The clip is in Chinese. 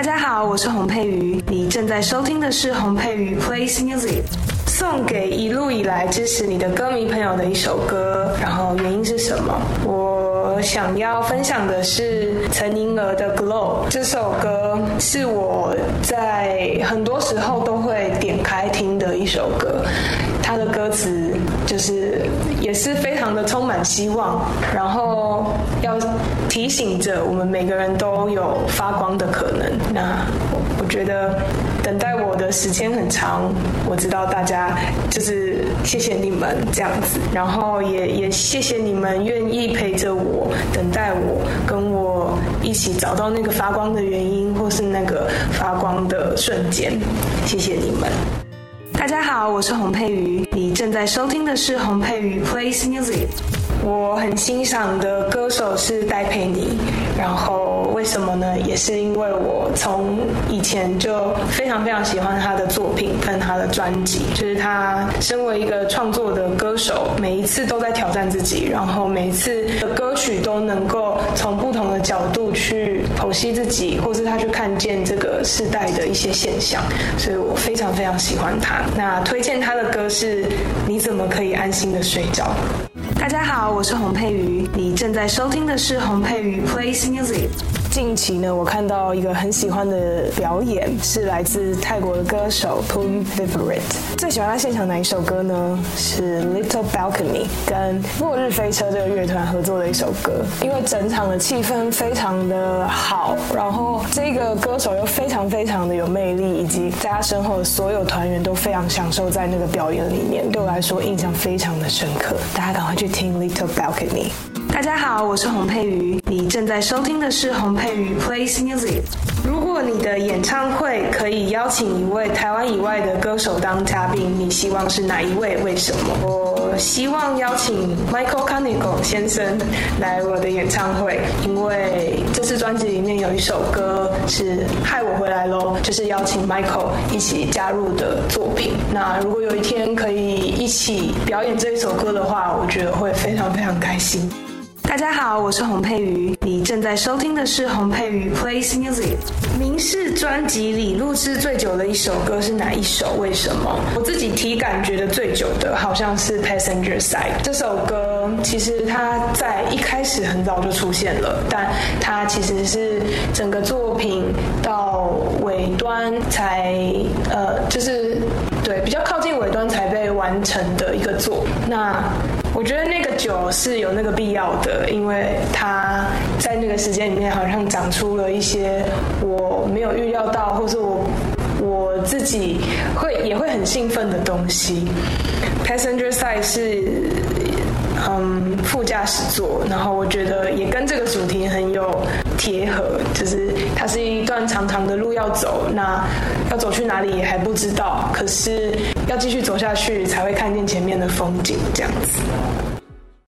大家好，我是洪佩瑜，你正在收听的是洪佩瑜 Plays Music，送给一路以来支持你的歌迷朋友的一首歌。然后原因是什么？我想要分享的是陈宁儿的《Glow》这首歌，是我在很多时候都会点开听的一首歌。它的歌词就是也是非常的充满希望，然后提醒着我们每个人都有发光的可能。那我觉得等待我的时间很长，我知道大家就是谢谢你们这样子，然后也也谢谢你们愿意陪着我，等待我，跟我一起找到那个发光的原因，或是那个发光的瞬间。谢谢你们。大家好，我是洪佩瑜，你正在收听的是洪佩瑜 Plays Music。我很欣赏的歌手是戴佩妮，然后为什么呢？也是因为我从以前就非常非常喜欢她的作品跟她的专辑，就是她身为一个创作的歌手，每一次都在挑战自己，然后每一次的歌曲都能够从不同的角度去剖析自己，或是他去看见这个时代的一些现象，所以我非常非常喜欢他。那推荐他的歌是《你怎么可以安心的睡着》。大家好，我是洪佩瑜，你正在收听的是洪佩瑜 Plays Music。近期呢，我看到一个很喜欢的表演，是来自泰国的歌手 p u m Vivarit。最喜欢他现场哪一首歌呢？是 Little Balcony，跟落日飞车这个乐团合作的一首歌。因为整场的气氛非常的好，然后这个歌手又非常非常的有魅力，以及在他身后的所有团员都非常享受在那个表演里面，对我来说印象非常的深刻。大家赶快去听 Little Balcony。大家好，我是洪佩瑜，你正在收听的是洪佩瑜 Plays Music。如果你的演唱会可以邀请一位台湾以外的歌手当嘉宾，你希望是哪一位？为什么？我希望邀请 Michael c a n i g o 先生来我的演唱会，因为这次专辑里面有一首歌是《害我回来喽》，就是邀请 Michael 一起加入的作品。那如果有一天可以一起表演这一首歌的话，我觉得会非常非常开心。大家好，我是洪佩瑜，你正在收听的是洪佩瑜 Plays Music。明视专辑里录制最久的一首歌是哪一首？为什么？我自己体感觉得最久的好像是 Passenger Side 这首歌。其实它在一开始很早就出现了，但它其实是整个作品到尾端才呃，就是对比较靠近尾端才被完成的一个作。那我觉得那个酒是有那个必要的，因为它在那个时间里面好像长出了一些我没有预料到，或是我我自己会也会很兴奋的东西。Passenger Side 是嗯副驾驶座，然后我觉得也跟这个主题很有贴合，就是它是一长长的路要走，那要走去哪里还不知道，可是。要继续走下去，才会看见前面的风景，这样子。